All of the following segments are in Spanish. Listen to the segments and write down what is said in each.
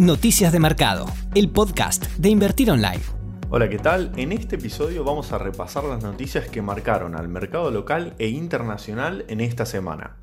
Noticias de Mercado, el podcast de Invertir Online. Hola, ¿qué tal? En este episodio vamos a repasar las noticias que marcaron al mercado local e internacional en esta semana.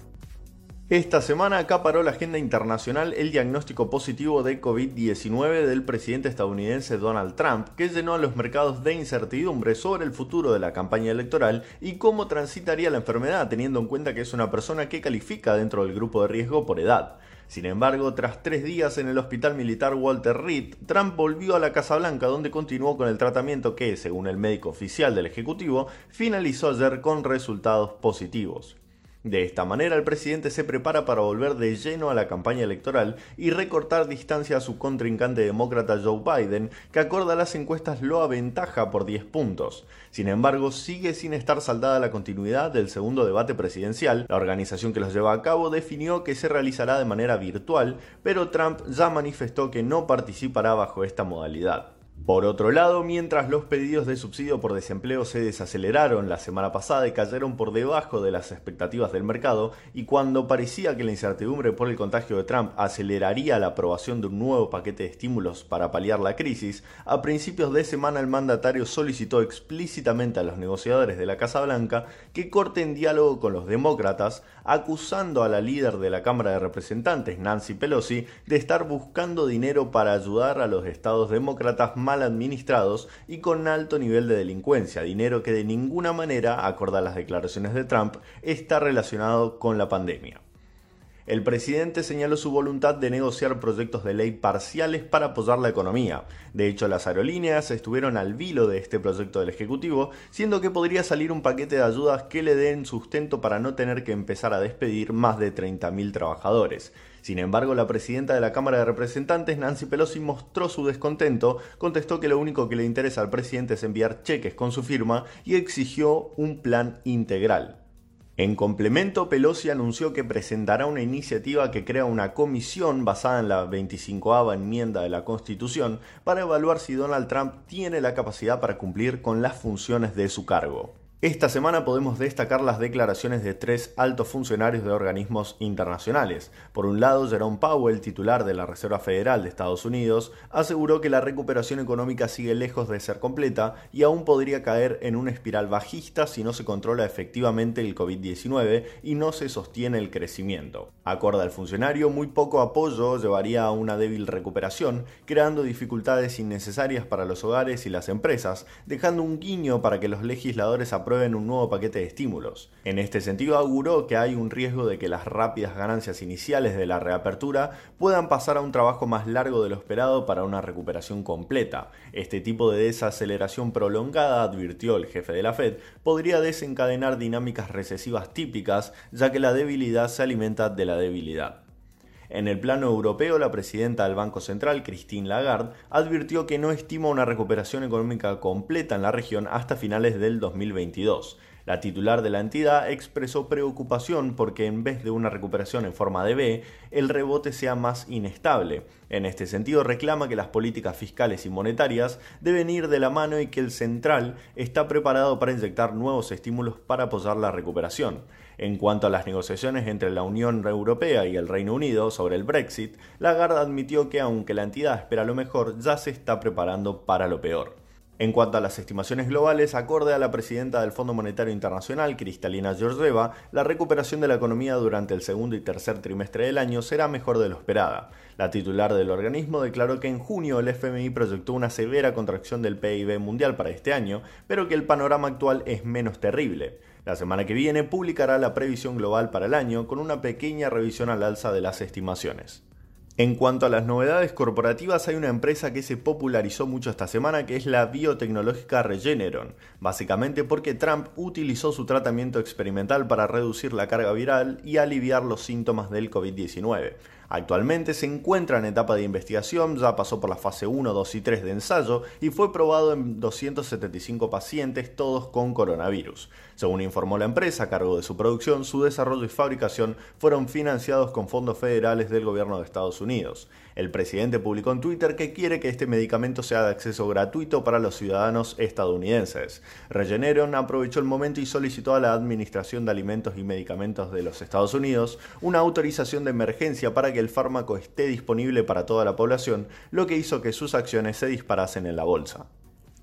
Esta semana acaparó la agenda internacional el diagnóstico positivo de COVID-19 del presidente estadounidense Donald Trump, que llenó a los mercados de incertidumbre sobre el futuro de la campaña electoral y cómo transitaría la enfermedad, teniendo en cuenta que es una persona que califica dentro del grupo de riesgo por edad. Sin embargo, tras tres días en el hospital militar Walter Reed, Trump volvió a la Casa Blanca donde continuó con el tratamiento que, según el médico oficial del Ejecutivo, finalizó ayer con resultados positivos. De esta manera, el presidente se prepara para volver de lleno a la campaña electoral y recortar distancia a su contrincante demócrata Joe Biden, que acorda las encuestas lo aventaja por 10 puntos. Sin embargo, sigue sin estar saldada la continuidad del segundo debate presidencial. La organización que los lleva a cabo definió que se realizará de manera virtual, pero Trump ya manifestó que no participará bajo esta modalidad. Por otro lado, mientras los pedidos de subsidio por desempleo se desaceleraron la semana pasada y cayeron por debajo de las expectativas del mercado, y cuando parecía que la incertidumbre por el contagio de Trump aceleraría la aprobación de un nuevo paquete de estímulos para paliar la crisis, a principios de semana el mandatario solicitó explícitamente a los negociadores de la Casa Blanca que corten diálogo con los demócratas, acusando a la líder de la Cámara de Representantes, Nancy Pelosi, de estar buscando dinero para ayudar a los estados demócratas mal administrados y con alto nivel de delincuencia, dinero que de ninguna manera, acorde a las declaraciones de Trump, está relacionado con la pandemia. El presidente señaló su voluntad de negociar proyectos de ley parciales para apoyar la economía. De hecho, las aerolíneas estuvieron al vilo de este proyecto del Ejecutivo, siendo que podría salir un paquete de ayudas que le den sustento para no tener que empezar a despedir más de 30.000 trabajadores. Sin embargo, la presidenta de la Cámara de Representantes, Nancy Pelosi, mostró su descontento, contestó que lo único que le interesa al presidente es enviar cheques con su firma y exigió un plan integral. En complemento, Pelosi anunció que presentará una iniciativa que crea una comisión basada en la 25 enmienda de la Constitución para evaluar si Donald Trump tiene la capacidad para cumplir con las funciones de su cargo. Esta semana podemos destacar las declaraciones de tres altos funcionarios de organismos internacionales. Por un lado, Jerome Powell, titular de la Reserva Federal de Estados Unidos, aseguró que la recuperación económica sigue lejos de ser completa y aún podría caer en una espiral bajista si no se controla efectivamente el COVID-19 y no se sostiene el crecimiento. Acorde al funcionario, muy poco apoyo llevaría a una débil recuperación, creando dificultades innecesarias para los hogares y las empresas, dejando un guiño para que los legisladores aprueben un nuevo paquete de estímulos. En este sentido, auguró que hay un riesgo de que las rápidas ganancias iniciales de la reapertura puedan pasar a un trabajo más largo de lo esperado para una recuperación completa. Este tipo de desaceleración prolongada, advirtió el jefe de la Fed, podría desencadenar dinámicas recesivas típicas, ya que la debilidad se alimenta de la debilidad. En el plano europeo, la presidenta del Banco Central, Christine Lagarde, advirtió que no estima una recuperación económica completa en la región hasta finales del 2022. La titular de la entidad expresó preocupación porque en vez de una recuperación en forma de B, el rebote sea más inestable. En este sentido, reclama que las políticas fiscales y monetarias deben ir de la mano y que el central está preparado para inyectar nuevos estímulos para apoyar la recuperación. En cuanto a las negociaciones entre la Unión Europea y el Reino Unido sobre el Brexit, Lagarde admitió que aunque la entidad espera lo mejor, ya se está preparando para lo peor. En cuanto a las estimaciones globales, acorde a la presidenta del Fondo Monetario Internacional, Cristalina Georgieva, la recuperación de la economía durante el segundo y tercer trimestre del año será mejor de lo esperada. La titular del organismo declaró que en junio el FMI proyectó una severa contracción del PIB mundial para este año, pero que el panorama actual es menos terrible. La semana que viene publicará la previsión global para el año con una pequeña revisión al alza de las estimaciones. En cuanto a las novedades corporativas, hay una empresa que se popularizó mucho esta semana que es la biotecnológica Regeneron, básicamente porque Trump utilizó su tratamiento experimental para reducir la carga viral y aliviar los síntomas del COVID-19. Actualmente se encuentra en etapa de investigación, ya pasó por la fase 1, 2 y 3 de ensayo y fue probado en 275 pacientes, todos con coronavirus. Según informó la empresa a cargo de su producción, su desarrollo y fabricación fueron financiados con fondos federales del gobierno de Estados Unidos. El presidente publicó en Twitter que quiere que este medicamento sea de acceso gratuito para los ciudadanos estadounidenses. Regeneron aprovechó el momento y solicitó a la Administración de Alimentos y Medicamentos de los Estados Unidos una autorización de emergencia para que el fármaco esté disponible para toda la población, lo que hizo que sus acciones se disparasen en la bolsa.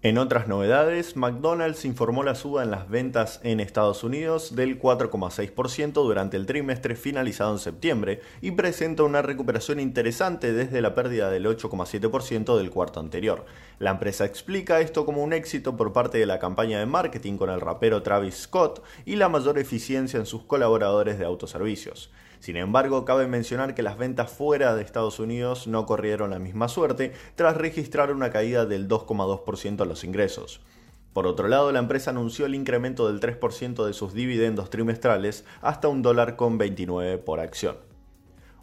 En otras novedades, McDonald's informó la suba en las ventas en Estados Unidos del 4,6% durante el trimestre finalizado en septiembre y presenta una recuperación interesante desde la pérdida del 8,7% del cuarto anterior. La empresa explica esto como un éxito por parte de la campaña de marketing con el rapero Travis Scott y la mayor eficiencia en sus colaboradores de autoservicios. Sin embargo, cabe mencionar que las ventas fuera de Estados Unidos no corrieron la misma suerte tras registrar una caída del 2,2% en los ingresos. Por otro lado, la empresa anunció el incremento del 3% de sus dividendos trimestrales hasta un dólar con 29 por acción.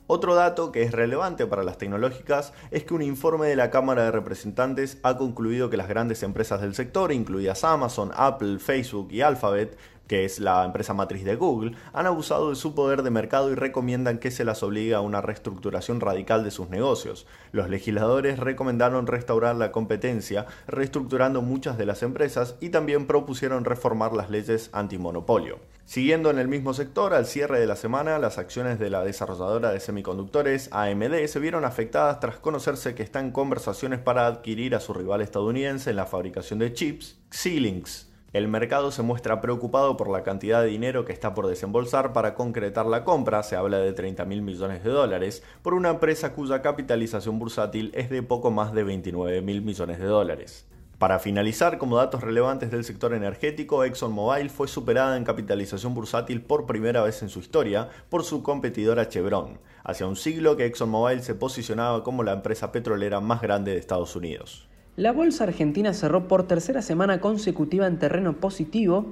Otro dato que es relevante para las tecnológicas es que un informe de la Cámara de Representantes ha concluido que las grandes empresas del sector, incluidas Amazon, Apple, Facebook y Alphabet, que es la empresa matriz de Google, han abusado de su poder de mercado y recomiendan que se las obligue a una reestructuración radical de sus negocios. Los legisladores recomendaron restaurar la competencia, reestructurando muchas de las empresas y también propusieron reformar las leyes antimonopolio. Siguiendo en el mismo sector, al cierre de la semana, las acciones de la desarrolladora de semiconductores AMD se vieron afectadas tras conocerse que está en conversaciones para adquirir a su rival estadounidense en la fabricación de chips, Xilinx. El mercado se muestra preocupado por la cantidad de dinero que está por desembolsar para concretar la compra, se habla de 30 mil millones de dólares, por una empresa cuya capitalización bursátil es de poco más de 29 mil millones de dólares. Para finalizar, como datos relevantes del sector energético, ExxonMobil fue superada en capitalización bursátil por primera vez en su historia por su competidora Chevron. Hacia un siglo que ExxonMobil se posicionaba como la empresa petrolera más grande de Estados Unidos. La bolsa argentina cerró por tercera semana consecutiva en terreno positivo.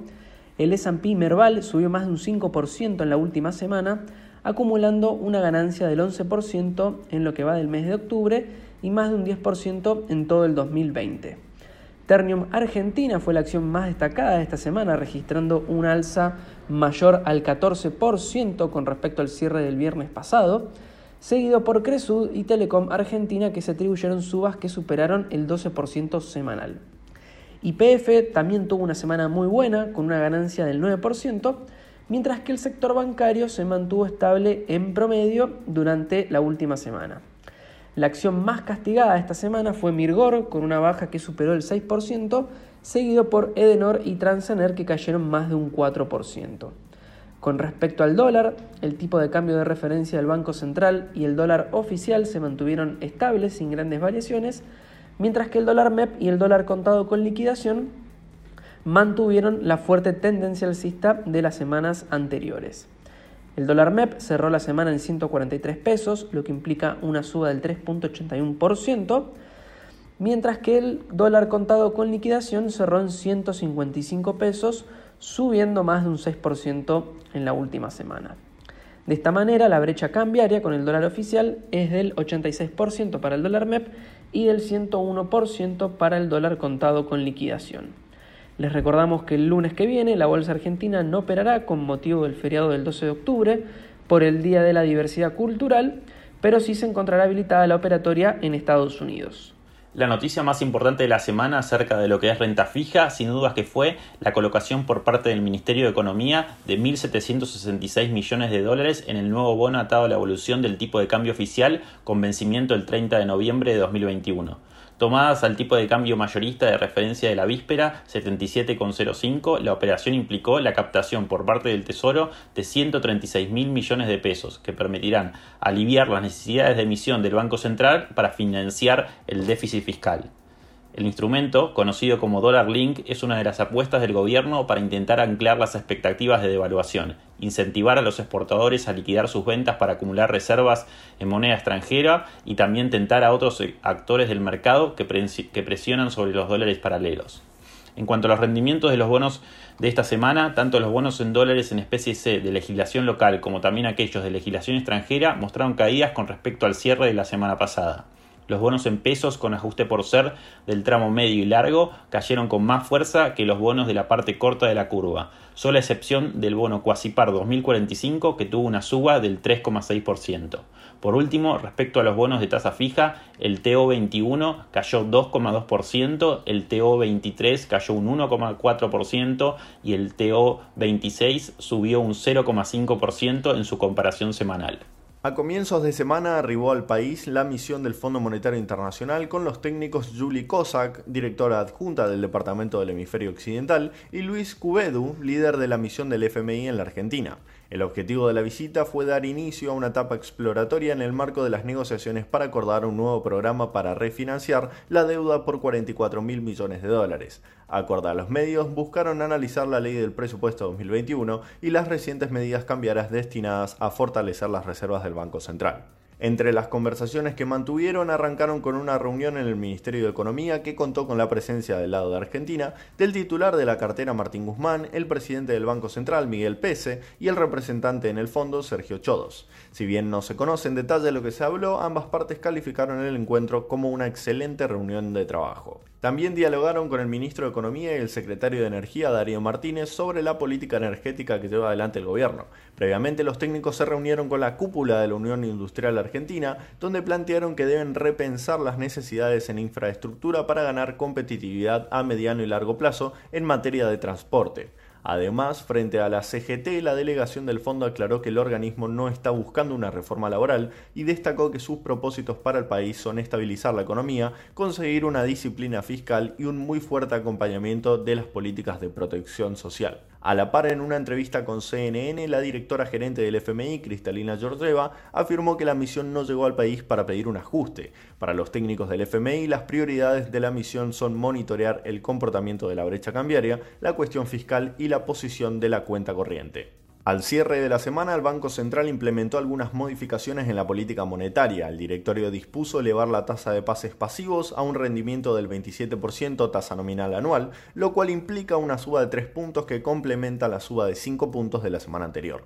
El S&P Merval subió más de un 5% en la última semana, acumulando una ganancia del 11% en lo que va del mes de octubre y más de un 10% en todo el 2020. Ternium Argentina fue la acción más destacada de esta semana, registrando un alza mayor al 14% con respecto al cierre del viernes pasado seguido por Cresud y Telecom Argentina que se atribuyeron subas que superaron el 12% semanal. YPF también tuvo una semana muy buena con una ganancia del 9%, mientras que el sector bancario se mantuvo estable en promedio durante la última semana. La acción más castigada esta semana fue Mirgor con una baja que superó el 6%, seguido por Edenor y Transener que cayeron más de un 4%. Con respecto al dólar, el tipo de cambio de referencia del Banco Central y el dólar oficial se mantuvieron estables sin grandes variaciones, mientras que el dólar MEP y el dólar contado con liquidación mantuvieron la fuerte tendencia alcista de las semanas anteriores. El dólar MEP cerró la semana en 143 pesos, lo que implica una suba del 3.81%, mientras que el dólar contado con liquidación cerró en 155 pesos, subiendo más de un 6% en la última semana. De esta manera, la brecha cambiaria con el dólar oficial es del 86% para el dólar MEP y del 101% para el dólar contado con liquidación. Les recordamos que el lunes que viene la Bolsa Argentina no operará con motivo del feriado del 12 de octubre por el Día de la Diversidad Cultural, pero sí se encontrará habilitada la operatoria en Estados Unidos. La noticia más importante de la semana acerca de lo que es renta fija, sin dudas que fue la colocación por parte del Ministerio de Economía de 1.766 millones de dólares en el nuevo bono atado a la evolución del tipo de cambio oficial con vencimiento el 30 de noviembre de 2021 tomadas al tipo de cambio mayorista de referencia de la víspera 77,05, la operación implicó la captación por parte del Tesoro de 136 mil millones de pesos, que permitirán aliviar las necesidades de emisión del Banco Central para financiar el déficit fiscal. El instrumento, conocido como Dollar Link, es una de las apuestas del gobierno para intentar anclar las expectativas de devaluación, incentivar a los exportadores a liquidar sus ventas para acumular reservas en moneda extranjera y también tentar a otros actores del mercado que, presionan sobre los dólares paralelos. En cuanto a los rendimientos de los bonos de esta semana, tanto los bonos en dólares en especie C de legislación local como también aquellos de legislación extranjera mostraron caídas con respecto al cierre de la semana pasada. Los bonos en pesos con ajuste por ser del tramo medio y largo cayeron con más fuerza que los bonos de la parte corta de la curva, sola excepción del bono Quasipar 2045 que tuvo una suba del 3,6%. Por último, respecto a los bonos de tasa fija, el TO21 cayó 2,2%, el TO23 cayó un 1,4% y el TO26 subió un 0,5% en su comparación semanal. A comienzos de semana arribó al país la misión del Fondo Monetario Internacional con los técnicos Julie Cossack, directora adjunta del Departamento del Hemisferio Occidental, y Luis Cubedu, líder de la misión del FMI en la Argentina. El objetivo de la visita fue dar inicio a una etapa exploratoria en el marco de las negociaciones para acordar un nuevo programa para refinanciar la deuda por 44 mil millones de dólares. Acordar los medios, buscaron analizar la ley del presupuesto 2021 y las recientes medidas cambiarias destinadas a fortalecer las reservas del Banco Central. Entre las conversaciones que mantuvieron arrancaron con una reunión en el Ministerio de Economía que contó con la presencia del lado de Argentina del titular de la cartera Martín Guzmán, el presidente del Banco Central Miguel Pese y el representante en el fondo Sergio Chodos. Si bien no se conoce en detalle lo que se habló, ambas partes calificaron el encuentro como una excelente reunión de trabajo. También dialogaron con el ministro de Economía y el secretario de Energía, Darío Martínez, sobre la política energética que lleva adelante el gobierno. Previamente, los técnicos se reunieron con la cúpula de la Unión Industrial Argentina, donde plantearon que deben repensar las necesidades en infraestructura para ganar competitividad a mediano y largo plazo en materia de transporte. Además, frente a la CGT, la delegación del fondo aclaró que el organismo no está buscando una reforma laboral y destacó que sus propósitos para el país son estabilizar la economía, conseguir una disciplina fiscal y un muy fuerte acompañamiento de las políticas de protección social. A la par, en una entrevista con CNN, la directora gerente del FMI, Cristalina Georgieva, afirmó que la misión no llegó al país para pedir un ajuste. Para los técnicos del FMI, las prioridades de la misión son monitorear el comportamiento de la brecha cambiaria, la cuestión fiscal y la posición de la cuenta corriente. Al cierre de la semana, el Banco Central implementó algunas modificaciones en la política monetaria. El directorio dispuso elevar la tasa de pases pasivos a un rendimiento del 27% tasa nominal anual, lo cual implica una suba de 3 puntos que complementa la suba de 5 puntos de la semana anterior.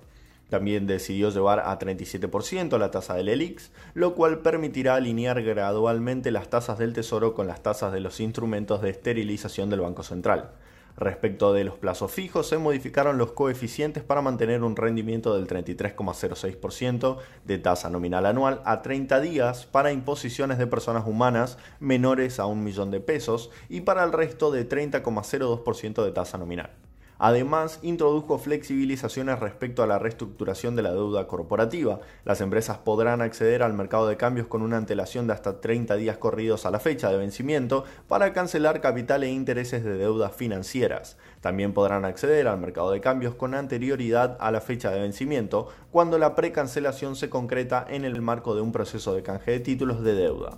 También decidió llevar a 37% la tasa del ELIX, lo cual permitirá alinear gradualmente las tasas del Tesoro con las tasas de los instrumentos de esterilización del Banco Central. Respecto de los plazos fijos, se modificaron los coeficientes para mantener un rendimiento del 33,06% de tasa nominal anual a 30 días para imposiciones de personas humanas menores a un millón de pesos y para el resto de 30,02% de tasa nominal. Además, introdujo flexibilizaciones respecto a la reestructuración de la deuda corporativa. Las empresas podrán acceder al mercado de cambios con una antelación de hasta 30 días corridos a la fecha de vencimiento para cancelar capital e intereses de deudas financieras. También podrán acceder al mercado de cambios con anterioridad a la fecha de vencimiento cuando la precancelación se concreta en el marco de un proceso de canje de títulos de deuda.